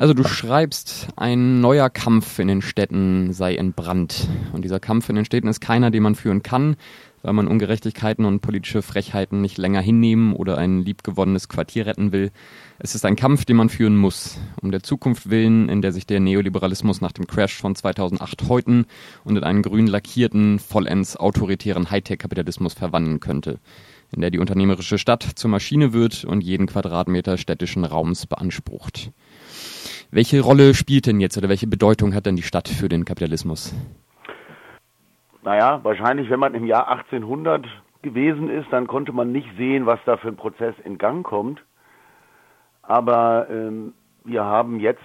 Also du schreibst, ein neuer Kampf in den Städten sei entbrannt. Und dieser Kampf in den Städten ist keiner, den man führen kann, weil man Ungerechtigkeiten und politische Frechheiten nicht länger hinnehmen oder ein liebgewonnenes Quartier retten will. Es ist ein Kampf, den man führen muss, um der Zukunft willen, in der sich der Neoliberalismus nach dem Crash von 2008 häuten und in einen grün lackierten, vollends autoritären Hightech-Kapitalismus verwandeln könnte, in der die unternehmerische Stadt zur Maschine wird und jeden Quadratmeter städtischen Raums beansprucht. Welche Rolle spielt denn jetzt oder welche Bedeutung hat denn die Stadt für den Kapitalismus? Naja, wahrscheinlich, wenn man im Jahr 1800 gewesen ist, dann konnte man nicht sehen, was da für ein Prozess in Gang kommt. Aber ähm, wir haben jetzt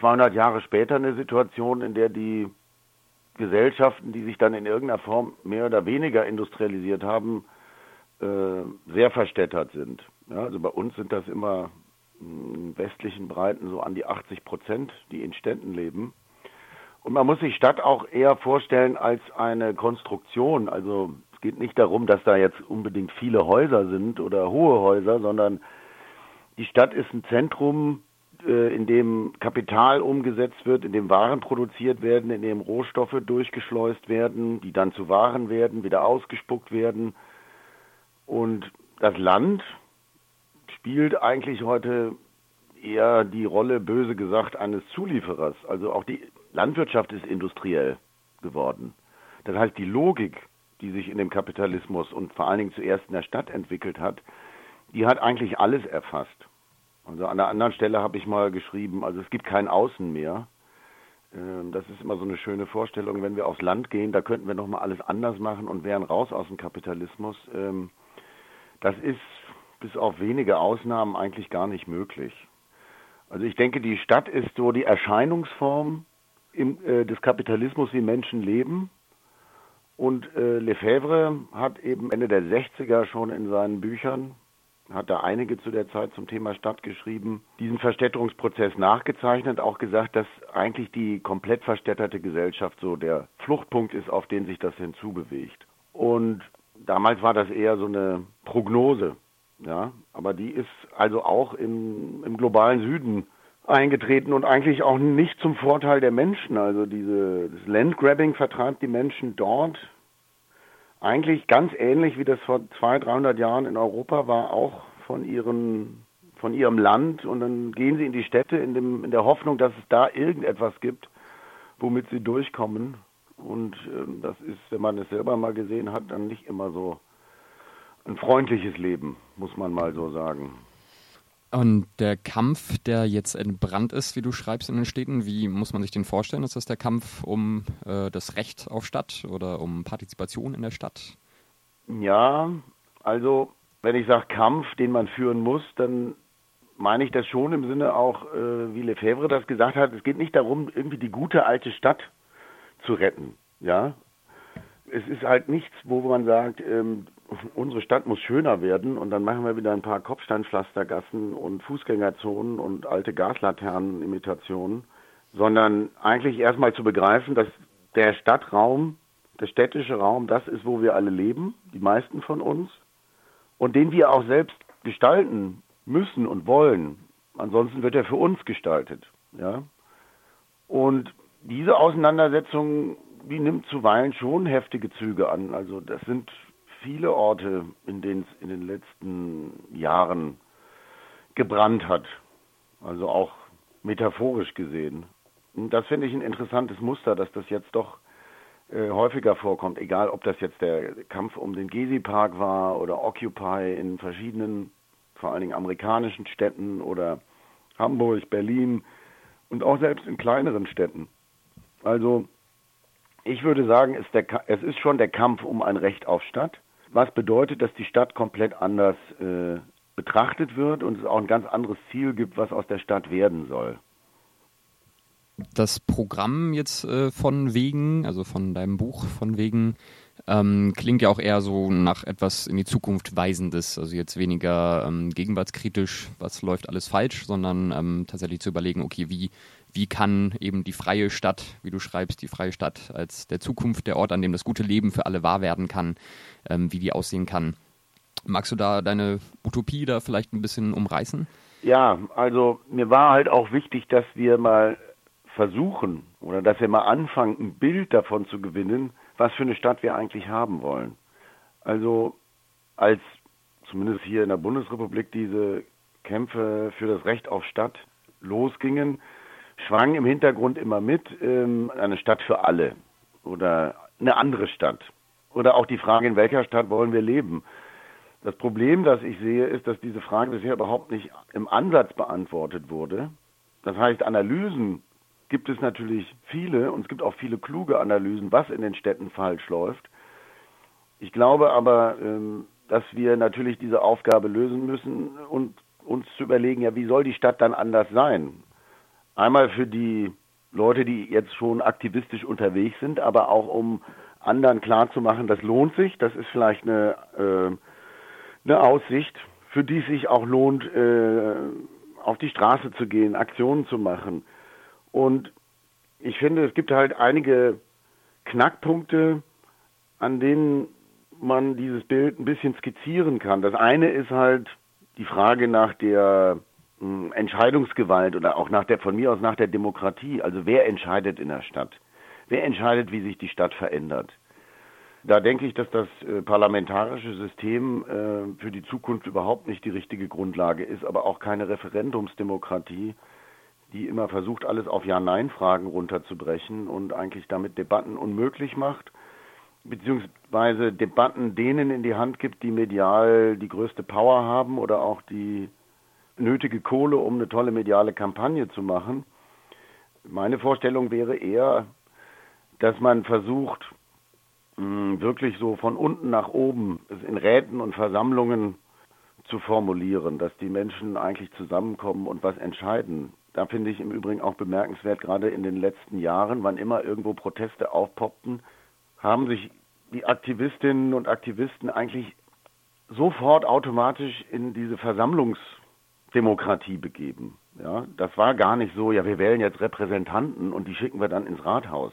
200 Jahre später eine Situation, in der die Gesellschaften, die sich dann in irgendeiner Form mehr oder weniger industrialisiert haben, äh, sehr verstädtert sind. Ja, also bei uns sind das immer westlichen Breiten so an die 80 Prozent, die in Städten leben. Und man muss sich Stadt auch eher vorstellen als eine Konstruktion. Also es geht nicht darum, dass da jetzt unbedingt viele Häuser sind oder hohe Häuser, sondern die Stadt ist ein Zentrum, äh, in dem Kapital umgesetzt wird, in dem Waren produziert werden, in dem Rohstoffe durchgeschleust werden, die dann zu Waren werden, wieder ausgespuckt werden. Und das Land, spielt eigentlich heute eher die Rolle, böse gesagt, eines Zulieferers. Also auch die Landwirtschaft ist industriell geworden. Das heißt, die Logik, die sich in dem Kapitalismus und vor allen Dingen zuerst in der Stadt entwickelt hat, die hat eigentlich alles erfasst. Also an der anderen Stelle habe ich mal geschrieben, also es gibt kein Außen mehr. Ähm, das ist immer so eine schöne Vorstellung, wenn wir aufs Land gehen, da könnten wir nochmal alles anders machen und wären raus aus dem Kapitalismus. Ähm, das ist bis auf wenige Ausnahmen eigentlich gar nicht möglich. Also ich denke, die Stadt ist so die Erscheinungsform im, äh, des Kapitalismus, wie Menschen leben. Und äh, Lefebvre hat eben Ende der 60er schon in seinen Büchern, hat da einige zu der Zeit zum Thema Stadt geschrieben, diesen Verstädterungsprozess nachgezeichnet, auch gesagt, dass eigentlich die komplett verstädterte Gesellschaft so der Fluchtpunkt ist, auf den sich das hinzubewegt. Und damals war das eher so eine Prognose. Ja, aber die ist also auch im, im globalen Süden eingetreten und eigentlich auch nicht zum Vorteil der Menschen. Also diese, das Landgrabbing vertreibt die Menschen dort eigentlich ganz ähnlich wie das vor 200, 300 Jahren in Europa war, auch von ihren von ihrem Land und dann gehen sie in die Städte in, dem, in der Hoffnung, dass es da irgendetwas gibt, womit sie durchkommen. Und äh, das ist, wenn man es selber mal gesehen hat, dann nicht immer so ein freundliches Leben, muss man mal so sagen. Und der Kampf, der jetzt entbrannt ist, wie du schreibst in den Städten, wie muss man sich den vorstellen? Ist das der Kampf um äh, das Recht auf Stadt oder um Partizipation in der Stadt? Ja, also wenn ich sage Kampf, den man führen muss, dann meine ich das schon im Sinne auch, äh, wie Lefebvre das gesagt hat, es geht nicht darum, irgendwie die gute alte Stadt zu retten. Ja, es ist halt nichts, wo man sagt, ähm, unsere Stadt muss schöner werden und dann machen wir wieder ein paar Kopfsteinpflastergassen und Fußgängerzonen und alte Gaslaternenimitationen, sondern eigentlich erstmal zu begreifen, dass der Stadtraum, der städtische Raum, das ist, wo wir alle leben, die meisten von uns, und den wir auch selbst gestalten müssen und wollen. Ansonsten wird er für uns gestaltet, ja. Und diese Auseinandersetzung, die nimmt zuweilen schon heftige Züge an. Also das sind viele Orte, in denen es in den letzten Jahren gebrannt hat. Also auch metaphorisch gesehen. Und das finde ich ein interessantes Muster, dass das jetzt doch äh, häufiger vorkommt, egal ob das jetzt der Kampf um den Gezi-Park war oder Occupy in verschiedenen, vor allen Dingen amerikanischen Städten oder Hamburg, Berlin und auch selbst in kleineren Städten. Also ich würde sagen, es, der, es ist schon der Kampf um ein Recht auf Stadt was bedeutet, dass die Stadt komplett anders äh, betrachtet wird und es auch ein ganz anderes Ziel gibt, was aus der Stadt werden soll. Das Programm jetzt äh, von Wegen, also von deinem Buch von Wegen, ähm, klingt ja auch eher so nach etwas in die Zukunft weisendes, also jetzt weniger ähm, gegenwartskritisch, was läuft alles falsch, sondern ähm, tatsächlich zu überlegen, okay, wie wie kann eben die freie Stadt, wie du schreibst, die freie Stadt als der Zukunft, der Ort, an dem das gute Leben für alle wahr werden kann, ähm, wie die aussehen kann. Magst du da deine Utopie da vielleicht ein bisschen umreißen? Ja, also mir war halt auch wichtig, dass wir mal versuchen oder dass wir mal anfangen, ein Bild davon zu gewinnen, was für eine Stadt wir eigentlich haben wollen. Also als zumindest hier in der Bundesrepublik diese Kämpfe für das Recht auf Stadt losgingen, schwang im Hintergrund immer mit ähm, eine Stadt für alle oder eine andere Stadt. Oder auch die Frage, in welcher Stadt wollen wir leben. Das Problem, das ich sehe, ist, dass diese Frage bisher überhaupt nicht im Ansatz beantwortet wurde. Das heißt, Analysen gibt es natürlich viele und es gibt auch viele kluge Analysen, was in den Städten falsch läuft. Ich glaube aber, ähm, dass wir natürlich diese Aufgabe lösen müssen und uns zu überlegen, ja, wie soll die Stadt dann anders sein? Einmal für die Leute, die jetzt schon aktivistisch unterwegs sind, aber auch um anderen klarzumachen, das lohnt sich, das ist vielleicht eine, äh, eine Aussicht, für die es sich auch lohnt, äh, auf die Straße zu gehen, Aktionen zu machen. Und ich finde, es gibt halt einige Knackpunkte, an denen man dieses Bild ein bisschen skizzieren kann. Das eine ist halt die Frage nach der hm, Entscheidungsgewalt oder auch nach der, von mir aus nach der Demokratie. Also wer entscheidet in der Stadt? Wer entscheidet, wie sich die Stadt verändert? Da denke ich, dass das äh, parlamentarische System äh, für die Zukunft überhaupt nicht die richtige Grundlage ist, aber auch keine Referendumsdemokratie, die immer versucht, alles auf Ja-Nein-Fragen runterzubrechen und eigentlich damit Debatten unmöglich macht beziehungsweise Debatten denen in die Hand gibt, die medial die größte Power haben oder auch die nötige Kohle, um eine tolle mediale Kampagne zu machen. Meine Vorstellung wäre eher, dass man versucht, hm, wirklich so von unten nach oben in Räten und Versammlungen zu formulieren, dass die Menschen eigentlich zusammenkommen und was entscheiden. Da finde ich im Übrigen auch bemerkenswert, gerade in den letzten Jahren, wann immer irgendwo Proteste aufpoppten, haben sich die Aktivistinnen und Aktivisten eigentlich sofort automatisch in diese Versammlungsdemokratie begeben. Ja, das war gar nicht so, ja, wir wählen jetzt Repräsentanten und die schicken wir dann ins Rathaus,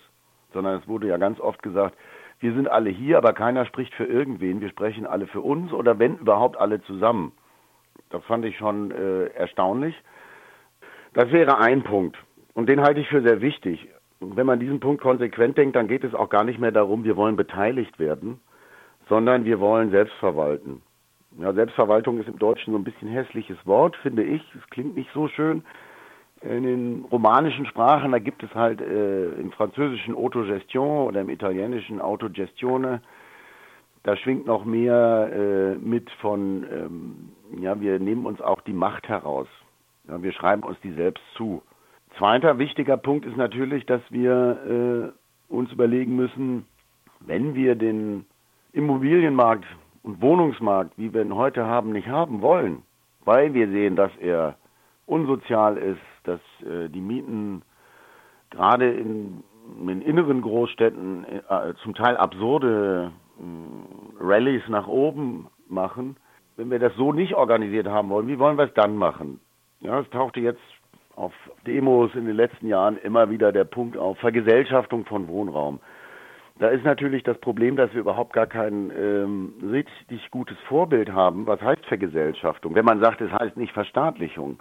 sondern es wurde ja ganz oft gesagt, wir sind alle hier, aber keiner spricht für irgendwen, wir sprechen alle für uns oder wenn überhaupt alle zusammen. Das fand ich schon äh, erstaunlich. Das wäre ein Punkt und den halte ich für sehr wichtig wenn man diesen Punkt konsequent denkt, dann geht es auch gar nicht mehr darum, wir wollen beteiligt werden, sondern wir wollen selbst verwalten. Ja, Selbstverwaltung ist im Deutschen so ein bisschen hässliches Wort, finde ich. Es klingt nicht so schön. In den romanischen Sprachen, da gibt es halt äh, im französischen Autogestion oder im italienischen Autogestione, da schwingt noch mehr äh, mit von, ähm, ja, wir nehmen uns auch die Macht heraus. Wir schreiben uns die selbst zu. Zweiter wichtiger Punkt ist natürlich, dass wir äh, uns überlegen müssen, wenn wir den Immobilienmarkt und Wohnungsmarkt, wie wir ihn heute haben, nicht haben wollen, weil wir sehen, dass er unsozial ist, dass äh, die Mieten gerade in, in inneren Großstädten äh, zum Teil absurde äh, Rallyes nach oben machen. Wenn wir das so nicht organisiert haben wollen, wie wollen wir es dann machen? Ja, es tauchte jetzt auf Demos in den letzten Jahren immer wieder der Punkt auf Vergesellschaftung von Wohnraum. Da ist natürlich das Problem, dass wir überhaupt gar kein ähm, richtig gutes Vorbild haben. Was heißt Vergesellschaftung? Wenn man sagt, es heißt nicht Verstaatlichung.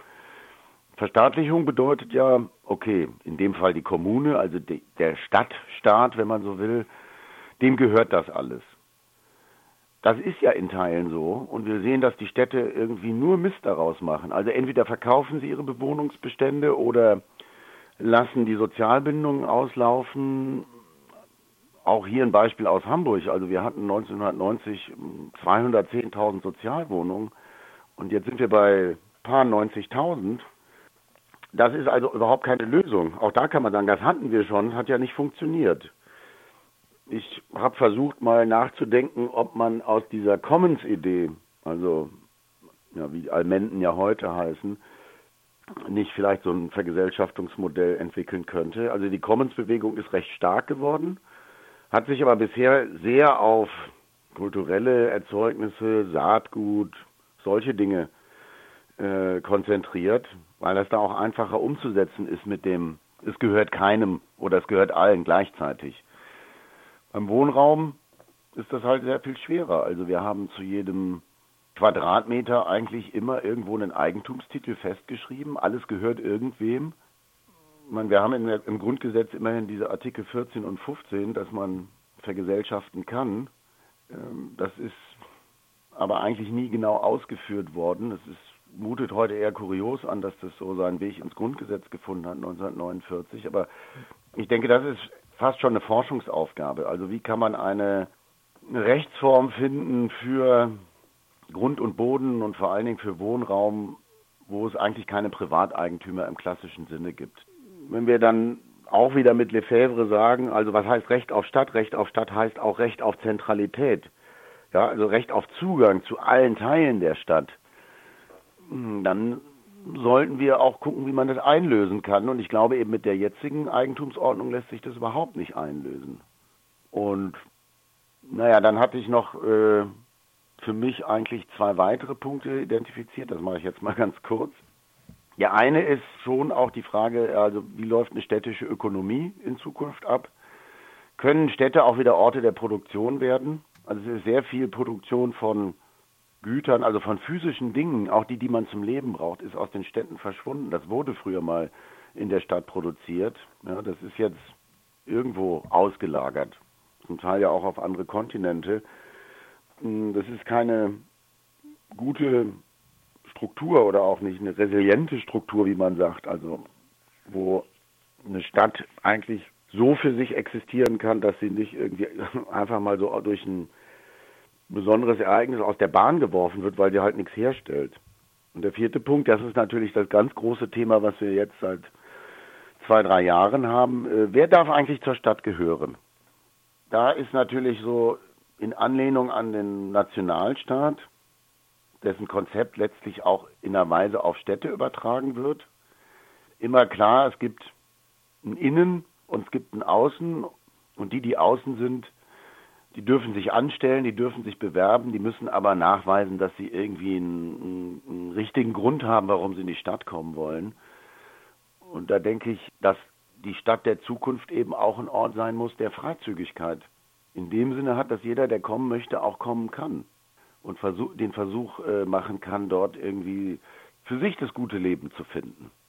Verstaatlichung bedeutet ja, okay, in dem Fall die Kommune, also de, der Stadtstaat, wenn man so will, dem gehört das alles. Das ist ja in Teilen so und wir sehen, dass die Städte irgendwie nur Mist daraus machen. Also entweder verkaufen sie ihre Bewohnungsbestände oder lassen die Sozialbindungen auslaufen. Auch hier ein Beispiel aus Hamburg. Also wir hatten 1990 210.000 Sozialwohnungen und jetzt sind wir bei paar 90.000. Das ist also überhaupt keine Lösung. Auch da kann man sagen, das hatten wir schon, hat ja nicht funktioniert. Ich habe versucht mal nachzudenken, ob man aus dieser Commons-Idee, also ja, wie Almenden ja heute heißen, nicht vielleicht so ein Vergesellschaftungsmodell entwickeln könnte. Also die Commons-Bewegung ist recht stark geworden, hat sich aber bisher sehr auf kulturelle Erzeugnisse, Saatgut, solche Dinge äh, konzentriert, weil das da auch einfacher umzusetzen ist mit dem, es gehört keinem oder es gehört allen gleichzeitig. Beim Wohnraum ist das halt sehr viel schwerer. Also wir haben zu jedem Quadratmeter eigentlich immer irgendwo einen Eigentumstitel festgeschrieben. Alles gehört irgendwem. meine, wir haben der, im Grundgesetz immerhin diese Artikel 14 und 15, dass man vergesellschaften kann. Ähm, das ist aber eigentlich nie genau ausgeführt worden. Es ist, mutet heute eher kurios an, dass das so seinen Weg ins Grundgesetz gefunden hat 1949. Aber ich denke, das ist fast schon eine Forschungsaufgabe. Also wie kann man eine Rechtsform finden für Grund und Boden und vor allen Dingen für Wohnraum, wo es eigentlich keine Privateigentümer im klassischen Sinne gibt. Wenn wir dann auch wieder mit Lefebvre sagen, also was heißt Recht auf Stadt? Recht auf Stadt heißt auch Recht auf Zentralität. Ja, also Recht auf Zugang zu allen Teilen der Stadt. Hm, dann sollten wir auch gucken, wie man das einlösen kann. Und ich glaube, eben mit der jetzigen Eigentumsordnung lässt sich das überhaupt nicht einlösen. Und naja, dann hatte ich noch äh, für mich eigentlich zwei weitere Punkte identifiziert. Das mache ich jetzt mal ganz kurz. Der eine ist schon auch die Frage, also wie läuft eine städtische Ökonomie in Zukunft ab? Können Städte auch wieder Orte der Produktion werden? Also es ist sehr viel Produktion von Gütern, also von physischen Dingen, auch die, die man zum Leben braucht, ist aus den Städten verschwunden. Das wurde früher mal in der Stadt produziert. Ja, das ist jetzt irgendwo ausgelagert, zum Teil ja auch auf andere Kontinente. Hm, das ist keine gute Struktur oder auch nicht eine resiliente Struktur, wie man sagt, also wo eine Stadt eigentlich so für sich existieren kann, dass sie nicht irgendwie einfach mal so durch ein besonderes Ereignis aus der Bahn geworfen wird, weil sie halt nichts herstellt. Und der vierte Punkt, das ist natürlich das ganz große Thema, was wir jetzt seit zwei, drei Jahren haben. Äh, wer darf eigentlich zur Stadt gehören? Da ist natürlich so in Anlehnung an den Nationalstaat, dessen Konzept letztlich auch in einer Weise auf Städte übertragen wird, immer klar, es gibt ein Innen und es gibt ein Außen und die, die außen sind, die dürfen sich anstellen, die dürfen sich bewerben, die müssen aber nachweisen, dass sie irgendwie einen, einen, richtigen Grund haben, warum sie in die Stadt kommen wollen. Und da denke ich, dass die Stadt der Zukunft eben auch ein Ort sein muss, der Freizügigkeit in dem Sinne hat, dass jeder, der kommen möchte, auch kommen kann und den Versuch äh, machen kann, dort irgendwie für sich das gute Leben zu finden.